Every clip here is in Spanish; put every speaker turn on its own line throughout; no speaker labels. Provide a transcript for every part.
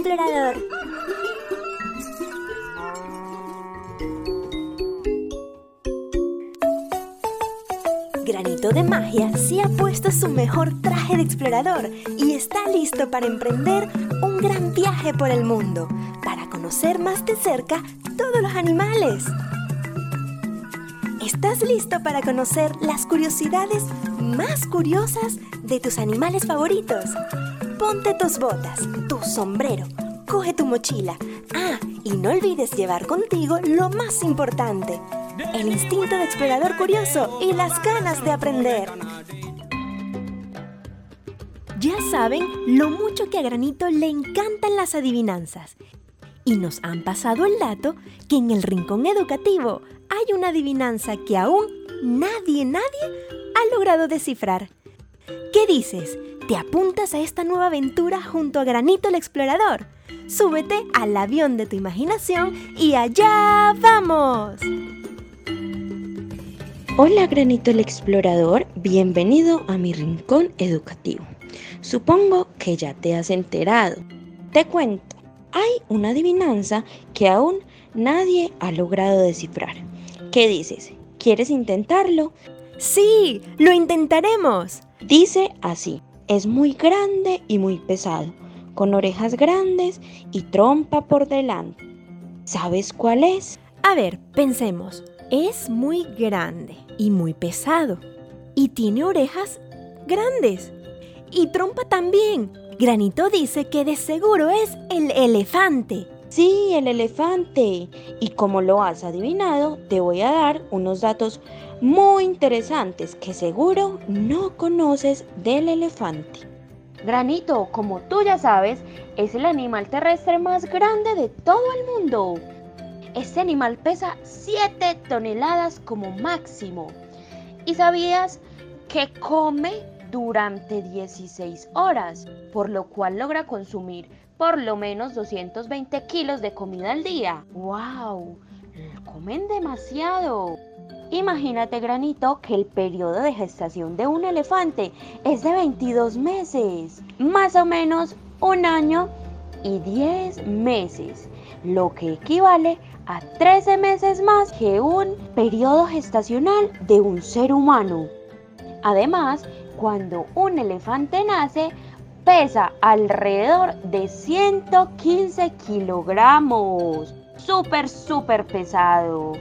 explorador. Granito de Magia se ha puesto su mejor traje de explorador y está listo para emprender un gran viaje por el mundo, para conocer más de cerca todos los animales. ¿Estás listo para conocer las curiosidades más curiosas de tus animales favoritos? Ponte tus botas, tu sombrero, coge tu mochila. Ah, y no olvides llevar contigo lo más importante, el instinto de explorador curioso y las ganas de aprender. Ya saben lo mucho que a Granito le encantan las adivinanzas. Y nos han pasado el dato que en el rincón educativo hay una adivinanza que aún nadie, nadie ha logrado descifrar. ¿Qué dices? ¿Te apuntas a esta nueva aventura junto a Granito el Explorador? Súbete al avión de tu imaginación y allá vamos.
Hola Granito el Explorador, bienvenido a mi rincón educativo. Supongo que ya te has enterado. Te cuento, hay una adivinanza que aún nadie ha logrado descifrar. ¿Qué dices? ¿Quieres intentarlo?
Sí, lo intentaremos.
Dice así. Es muy grande y muy pesado, con orejas grandes y trompa por delante. ¿Sabes cuál es?
A ver, pensemos. Es muy grande y muy pesado. Y tiene orejas grandes. Y trompa también. Granito dice que de seguro es el elefante.
Sí, el elefante. Y como lo has adivinado, te voy a dar unos datos muy interesantes que seguro no conoces del elefante. Granito, como tú ya sabes, es el animal terrestre más grande de todo el mundo. Este animal pesa 7 toneladas como máximo. ¿Y sabías que come durante 16 horas, por lo cual logra consumir por lo menos 220 kilos de comida al día? ¡Wow! Comen demasiado. Imagínate, granito, que el periodo de gestación de un elefante es de 22 meses, más o menos un año y 10 meses, lo que equivale a 13 meses más que un periodo gestacional de un ser humano. Además, cuando un elefante nace, pesa alrededor de 115 kilogramos. Súper, súper pesado.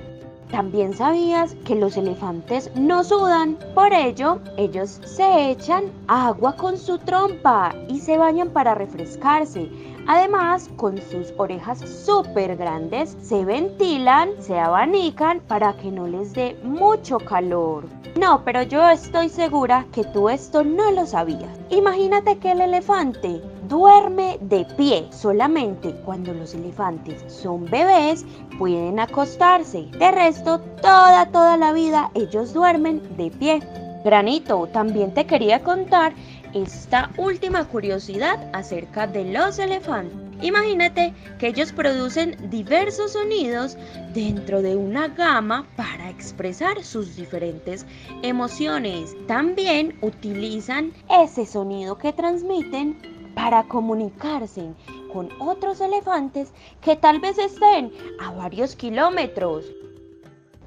También sabías que los elefantes no sudan, por ello ellos se echan agua con su trompa y se bañan para refrescarse. Además, con sus orejas súper grandes se ventilan, se abanican para que no les dé mucho calor. No, pero yo estoy segura que tú esto no lo sabías. Imagínate que el elefante duerme de pie. Solamente cuando los elefantes son bebés pueden acostarse. De resto, toda, toda la vida ellos duermen de pie. Granito, también te quería contar esta última curiosidad acerca de los elefantes. Imagínate que ellos producen diversos sonidos dentro de una gama para expresar sus diferentes emociones. También utilizan ese sonido que transmiten para comunicarse con otros elefantes que tal vez estén a varios kilómetros.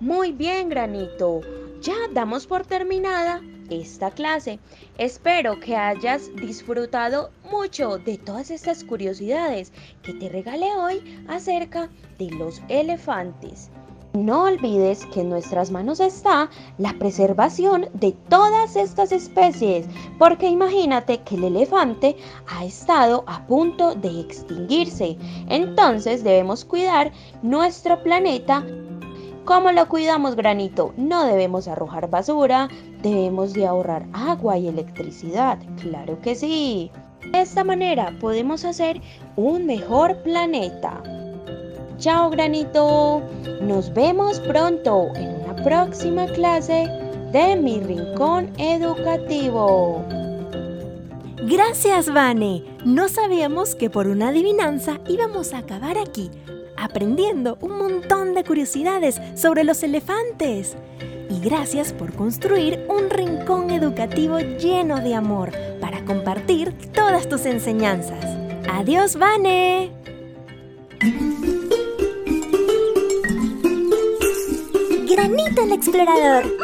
Muy bien, granito. Ya damos por terminada esta clase. Espero que hayas disfrutado mucho de todas estas curiosidades que te regalé hoy acerca de los elefantes. No olvides que en nuestras manos está la preservación de todas estas especies, porque imagínate que el elefante ha estado a punto de extinguirse. Entonces debemos cuidar nuestro planeta. ¿Cómo lo cuidamos, granito? No debemos arrojar basura, debemos de ahorrar agua y electricidad. Claro que sí. De esta manera podemos hacer un mejor planeta. Chao granito. Nos vemos pronto en una próxima clase de mi rincón educativo.
Gracias, Vane. No sabíamos que por una adivinanza íbamos a acabar aquí, aprendiendo un montón de curiosidades sobre los elefantes. Y gracias por construir un rincón educativo lleno de amor para compartir todas tus enseñanzas. Adiós, Vane.
Granito el explorador.